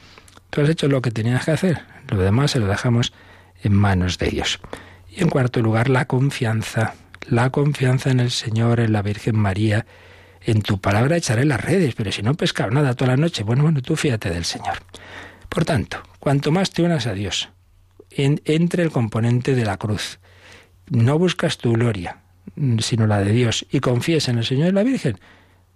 tú has hecho lo que tenías que hacer, lo demás se lo dejamos en manos de Dios. Y en cuarto lugar, la confianza, la confianza en el Señor, en la Virgen María. En tu palabra echaré las redes, pero si no he pescado nada toda la noche, bueno, bueno, tú fíjate del Señor. Por tanto, cuanto más te unas a Dios, entre el componente de la cruz, no buscas tu gloria, sino la de Dios, y confíes en el Señor y la Virgen,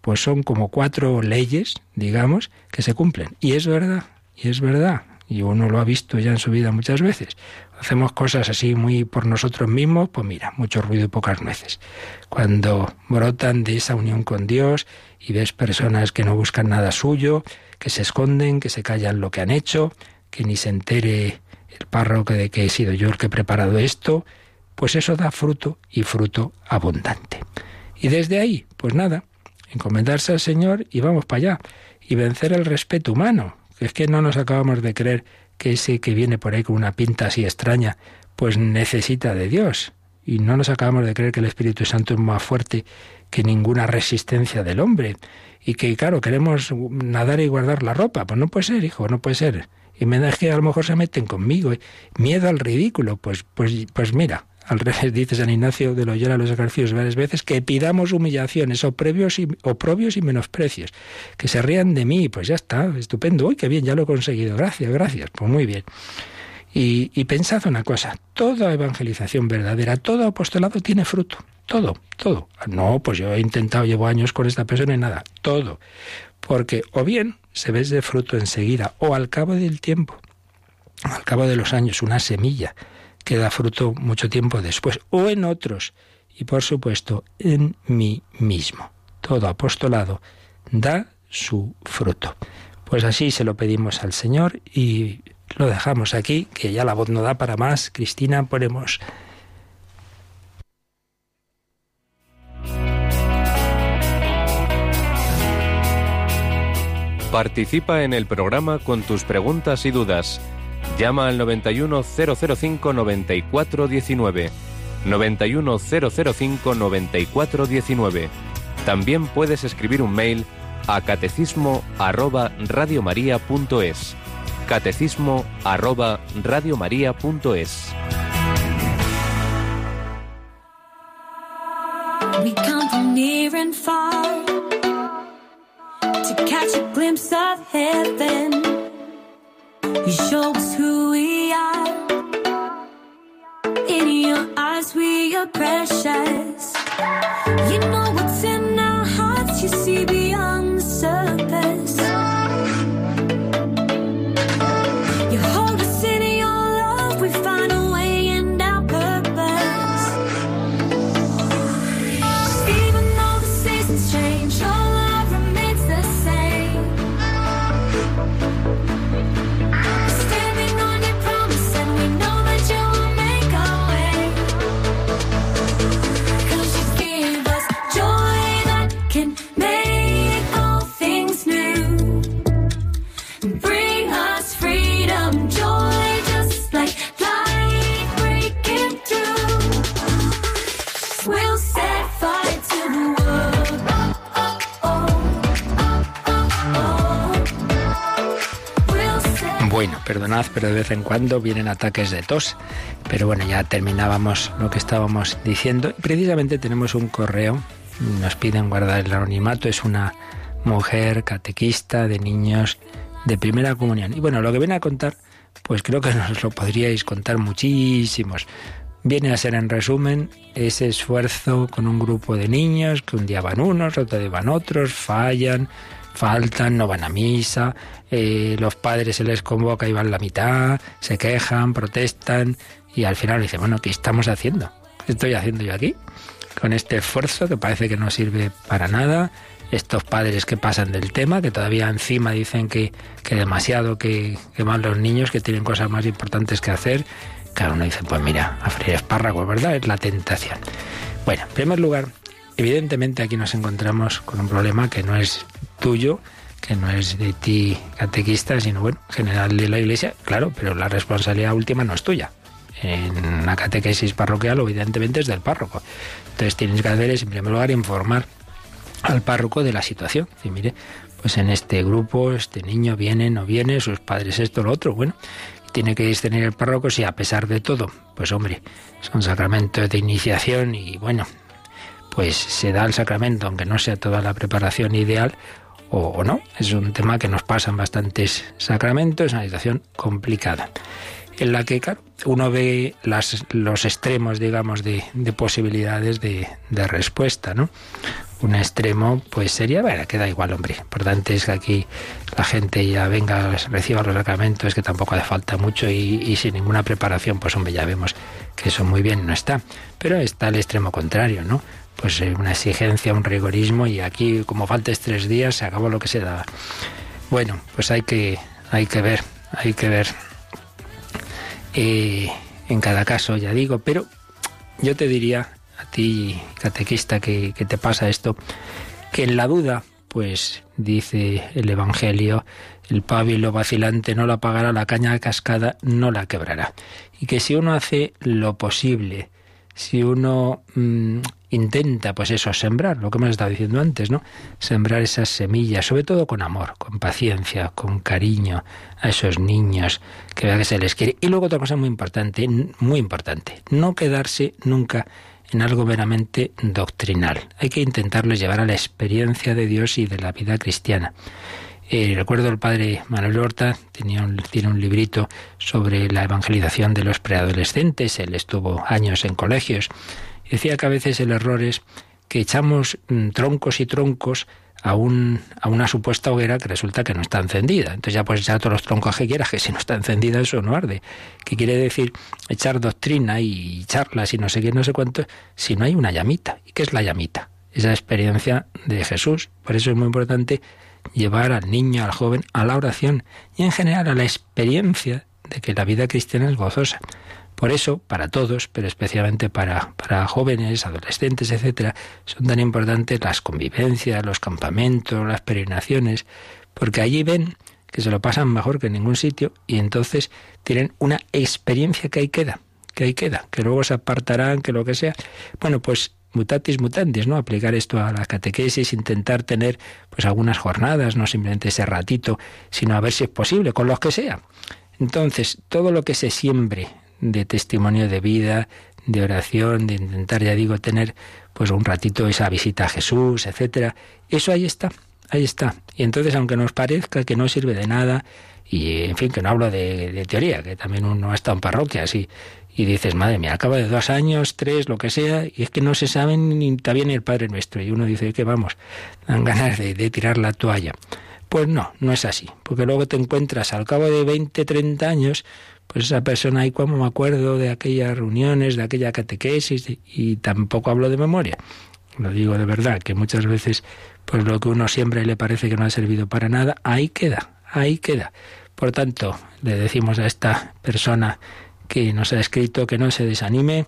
pues son como cuatro leyes, digamos, que se cumplen. Y es verdad, y es verdad, y uno lo ha visto ya en su vida muchas veces. Hacemos cosas así muy por nosotros mismos, pues mira, mucho ruido y pocas nueces. Cuando brotan de esa unión con Dios y ves personas que no buscan nada suyo, que se esconden, que se callan lo que han hecho, que ni se entere el párroco de que he sido yo el que he preparado esto, pues eso da fruto y fruto abundante. Y desde ahí, pues nada, encomendarse al Señor y vamos para allá. Y vencer el respeto humano, es que no nos acabamos de creer que ese que viene por ahí con una pinta así extraña, pues necesita de Dios. Y no nos acabamos de creer que el Espíritu Santo es más fuerte que ninguna resistencia del hombre. Y que, claro, queremos nadar y guardar la ropa. Pues no puede ser, hijo, no puede ser. Y me da que a lo mejor se meten conmigo. Miedo al ridículo. Pues, pues, pues mira, al revés, dice San Ignacio de Loyola a los ejercicios varias veces, que pidamos humillaciones, oprobios y, oprobios y menosprecios. Que se rían de mí, pues ya está, estupendo. Uy, qué bien, ya lo he conseguido. Gracias, gracias. Pues muy bien. Y, pensad una cosa, toda evangelización verdadera, todo apostolado tiene fruto. Todo, todo. No, pues yo he intentado, llevo años con esta persona y nada. Todo. Porque o bien se ve de fruto enseguida, o al cabo del tiempo, al cabo de los años, una semilla que da fruto mucho tiempo después, o en otros, y por supuesto en mí mismo. Todo apostolado da su fruto. Pues así se lo pedimos al Señor y lo dejamos aquí, que ya la voz no da para más. Cristina, ponemos Participa en el programa con tus preguntas y dudas. Llama al 91005 9419. 91005 9419. También puedes escribir un mail a catecismo arroba radiomaria.es. Catecismo arroba radiomaria.es. We come from near and far to catch a glimpse of heaven. You show us who we are. In your eyes, we are precious. You know perdonad, pero de vez en cuando vienen ataques de tos. Pero bueno, ya terminábamos lo que estábamos diciendo. Precisamente tenemos un correo, nos piden guardar el anonimato, es una mujer catequista de niños de primera comunión. Y bueno, lo que viene a contar, pues creo que nos lo podríais contar muchísimos. Viene a ser en resumen ese esfuerzo con un grupo de niños que un día van unos, otro día van otros, fallan, faltan, no van a misa, eh, los padres se les convoca y van la mitad, se quejan, protestan y al final dicen, bueno, ¿qué estamos haciendo? ¿Qué estoy haciendo yo aquí? Con este esfuerzo que parece que no sirve para nada, estos padres que pasan del tema, que todavía encima dicen que, que demasiado que, que van los niños, que tienen cosas más importantes que hacer. Claro, uno dice, pues mira, a freír espárragos, ¿verdad? Es la tentación. Bueno, en primer lugar, evidentemente aquí nos encontramos con un problema que no es tuyo, que no es de ti catequista, sino bueno, general de la iglesia, claro, pero la responsabilidad última no es tuya. En la catequesis parroquial, evidentemente, es del párroco. Entonces tienes que hacer es, en primer lugar, informar al párroco de la situación. Y mire, pues en este grupo, este niño viene, no viene, sus padres esto, lo otro, bueno, tiene que discernir el párroco si a pesar de todo, pues hombre, son sacramentos de iniciación y bueno, pues se da el sacramento, aunque no sea toda la preparación ideal, o, o no. Es un tema que nos pasa en bastantes sacramentos, es una situación complicada en la que claro, uno ve las, los extremos, digamos, de, de posibilidades de, de, respuesta, ¿no? Un extremo, pues sería, bueno, queda igual, hombre. Lo importante es que aquí la gente ya venga, reciba los sacramentos, que tampoco hace falta mucho y, y sin ninguna preparación, pues hombre, ya vemos que eso muy bien no está. Pero está el extremo contrario, ¿no? Pues una exigencia, un rigorismo y aquí, como faltes tres días, se acabó lo que se daba. Bueno, pues hay que, hay que ver, hay que ver eh, en cada caso, ya digo, pero yo te diría a ti, catequista, que, te pasa esto, que en la duda, pues dice el Evangelio, el pábilo vacilante no la apagará, la caña cascada no la quebrará. Y que si uno hace lo posible, si uno mmm, intenta, pues eso, sembrar, lo que hemos estado diciendo antes, ¿no? Sembrar esas semillas, sobre todo con amor, con paciencia, con cariño a esos niños, que vea que se les quiere. Y luego otra cosa muy importante, muy importante, no quedarse nunca en algo meramente doctrinal. Hay que intentarles llevar a la experiencia de Dios y de la vida cristiana. Eh, recuerdo el padre Manuel Horta tenía un, tiene un librito sobre la evangelización de los preadolescentes. Él estuvo años en colegios. Decía que a veces el error es que echamos mm, troncos y troncos a, un, a una supuesta hoguera que resulta que no está encendida. Entonces ya puedes echar todos los troncos que quieras, que si no está encendida eso no arde. ¿Qué quiere decir echar doctrina y charlas y no sé qué, no sé cuánto, si no hay una llamita? ¿Y qué es la llamita? Esa experiencia de Jesús. Por eso es muy importante llevar al niño, al joven, a la oración y en general a la experiencia de que la vida cristiana es gozosa. Por eso, para todos, pero especialmente para, para jóvenes, adolescentes, etcétera, son tan importantes las convivencias, los campamentos, las peregrinaciones, porque allí ven que se lo pasan mejor que en ningún sitio y entonces tienen una experiencia que ahí queda, que ahí queda, que luego se apartarán, que lo que sea. Bueno, pues mutatis mutandis, ¿no? Aplicar esto a la catequesis, intentar tener pues algunas jornadas, no simplemente ese ratito, sino a ver si es posible, con los que sea. Entonces, todo lo que se siembre de testimonio de vida, de oración, de intentar, ya digo, tener pues un ratito esa visita a Jesús, etcétera, eso ahí está, ahí está. Y entonces, aunque nos parezca que no sirve de nada, y en fin, que no hablo de, teoría, que también uno ha estado en parroquia, así, y dices, madre mía, acaba de dos años, tres, lo que sea, y es que no se sabe ni está bien el Padre Nuestro. Y uno dice que vamos, dan ganas de, de, tirar la toalla. Pues no, no es así, porque luego te encuentras al cabo de 20, 30 años, pues esa persona ahí como me acuerdo de aquellas reuniones, de aquella catequesis, y tampoco hablo de memoria. Lo digo de verdad, que muchas veces, pues lo que uno siempre le parece que no ha servido para nada, ahí queda, ahí queda. Por tanto, le decimos a esta persona que nos ha escrito que no se desanime,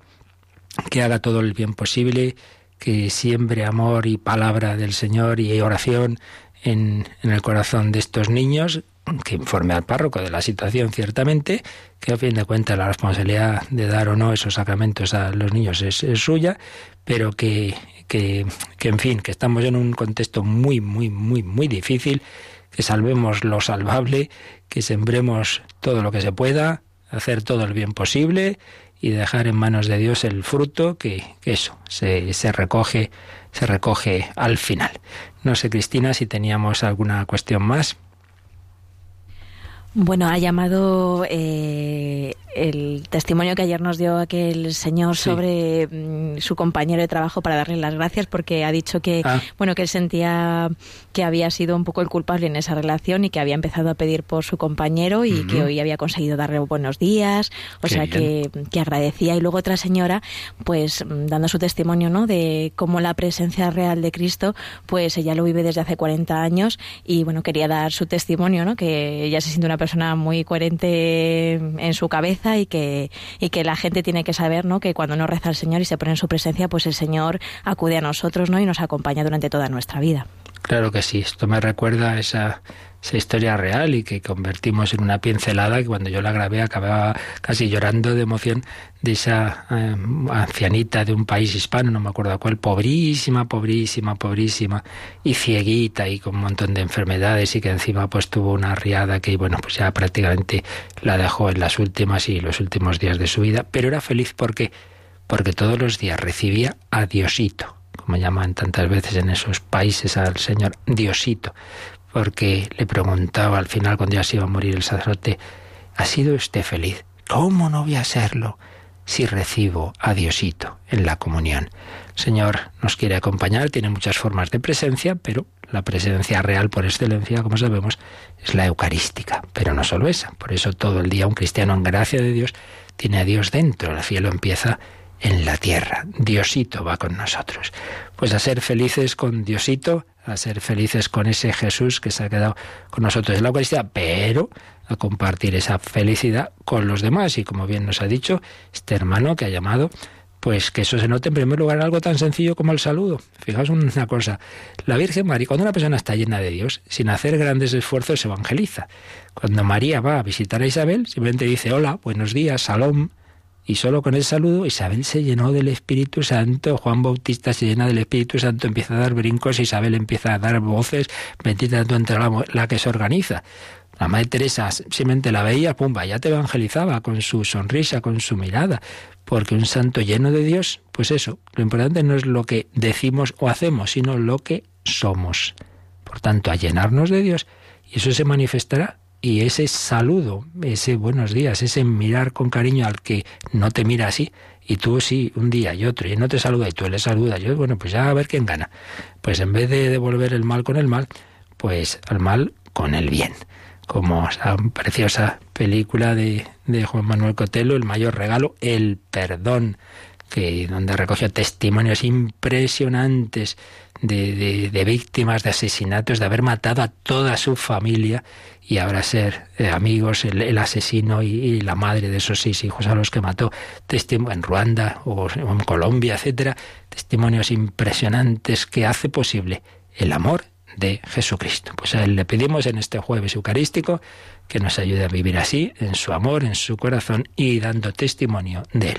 que haga todo el bien posible, que siembre amor y palabra del Señor y oración en, en, el corazón de estos niños, que informe al párroco de la situación ciertamente, que a fin de cuentas la responsabilidad de dar o no esos sacramentos a los niños es, suya, pero que, que, que, en fin, que estamos en un contexto muy, muy, muy, muy difícil, que salvemos lo salvable, que sembremos todo lo que se pueda, hacer todo el bien posible y dejar en manos de Dios el fruto que, que eso se, se recoge se recoge al final. No sé, Cristina, si teníamos alguna cuestión más. Bueno, ha llamado eh, el testimonio que ayer nos dio aquel señor sí. sobre mm, su compañero de trabajo para darle las gracias porque ha dicho que ah. bueno que él sentía que había sido un poco el culpable en esa relación y que había empezado a pedir por su compañero y uh -huh. que hoy había conseguido darle buenos días, o Qué sea que, que, agradecía y luego otra señora pues mm, dando su testimonio, ¿no? de cómo la presencia real de Cristo pues ella lo vive desde hace 40 años y bueno, quería dar su testimonio, ¿no? que ella se siente una persona muy coherente en su cabeza y que, y que la gente tiene que saber ¿no? que cuando no reza al Señor y se pone en su presencia, pues el Señor acude a nosotros ¿no? y nos acompaña durante toda nuestra vida. Claro que sí, esto me recuerda a esa, esa historia real y que convertimos en una pincelada que cuando yo la grabé acababa casi llorando de emoción de esa eh, ancianita de un país hispano, no me acuerdo cuál, pobrísima, pobrísima, pobrísima y cieguita y con un montón de enfermedades y que encima pues tuvo una riada que bueno pues ya prácticamente la dejó en las últimas y los últimos días de su vida, pero era feliz porque porque todos los días recibía a Diosito como llaman tantas veces en esos países al Señor Diosito, porque le preguntaba al final cuando ya se iba a morir el sacerdote, ¿ha sido usted feliz? ¿Cómo no voy a serlo si recibo a Diosito en la comunión? El Señor nos quiere acompañar, tiene muchas formas de presencia, pero la presencia real por excelencia, como sabemos, es la eucarística, pero no solo esa. Por eso todo el día un cristiano en gracia de Dios tiene a Dios dentro. El cielo empieza en la tierra. Diosito va con nosotros. Pues a ser felices con Diosito, a ser felices con ese Jesús que se ha quedado con nosotros en la Eucaristía, pero a compartir esa felicidad con los demás. Y como bien nos ha dicho este hermano que ha llamado, pues que eso se note en primer lugar algo tan sencillo como el saludo. Fijaos una cosa, la Virgen María, cuando una persona está llena de Dios, sin hacer grandes esfuerzos, se evangeliza. Cuando María va a visitar a Isabel, simplemente dice hola, buenos días, salom, y solo con el saludo Isabel se llenó del Espíritu Santo, Juan Bautista se llena del Espíritu Santo, empieza a dar brincos, Isabel empieza a dar voces, bendita entre la, la que se organiza. La Madre Teresa simplemente la veía, pumba, ya te evangelizaba con su sonrisa, con su mirada, porque un santo lleno de Dios, pues eso, lo importante no es lo que decimos o hacemos, sino lo que somos. Por tanto, a llenarnos de Dios, y eso se manifestará y ese saludo, ese buenos días, ese mirar con cariño al que no te mira así, y tú sí, un día y otro, y no te saluda y tú le saludas, yo, bueno, pues ya a ver quién gana. Pues en vez de devolver el mal con el mal, pues al mal con el bien. Como esa preciosa película de, de Juan Manuel Cotelo, El mayor regalo, el perdón. que, donde recogió testimonios impresionantes de, víctimas de asesinatos, de haber matado a toda su familia y ahora ser eh, amigos, el, asesino y, la madre de esos seis hijos a los que mató, en Ruanda o en Colombia, etcétera, testimonios impresionantes que hace posible el amor de Jesucristo. Pues a él le pedimos en este jueves eucarístico que nos ayude a vivir así, en su amor, en su corazón y dando testimonio de él.